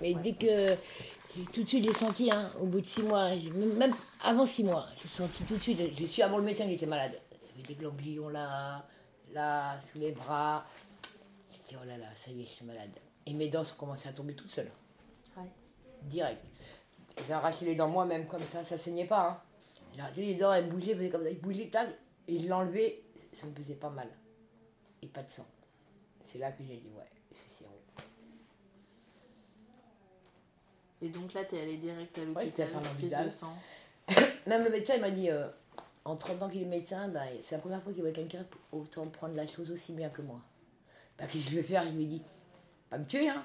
Mais dès que. Tout de suite, j'ai senti, hein, au bout de six mois, même avant six mois, j'ai senti tout de suite. Je suis avant le médecin qui était malade. J'avais des ganglions là, là, sous les bras. J'ai dit, oh là là, ça y est, je suis malade. Et mes dents sont commencées à tomber toutes seules. Ouais. Direct. J'ai arraché les dents moi-même comme ça, ça saignait pas. Hein. J'ai arraché les dents, elles bougeaient, faisaient comme ça, elles bougeaient, tac, et je l'enlevais, ça me faisait pas mal. Et pas de sang. C'est là que j'ai dit, ouais, c'est sirop. Et donc là, t'es allé direct à l'hôpital, de sang. Même le médecin, il m'a dit, euh, en 30 ans qu'il est médecin, bah, c'est la première fois qu'il voit quelqu'un autant prendre la chose aussi bien que moi. Bah, qu'est-ce que je vais faire? Je lui ai dit, pas me tuer, hein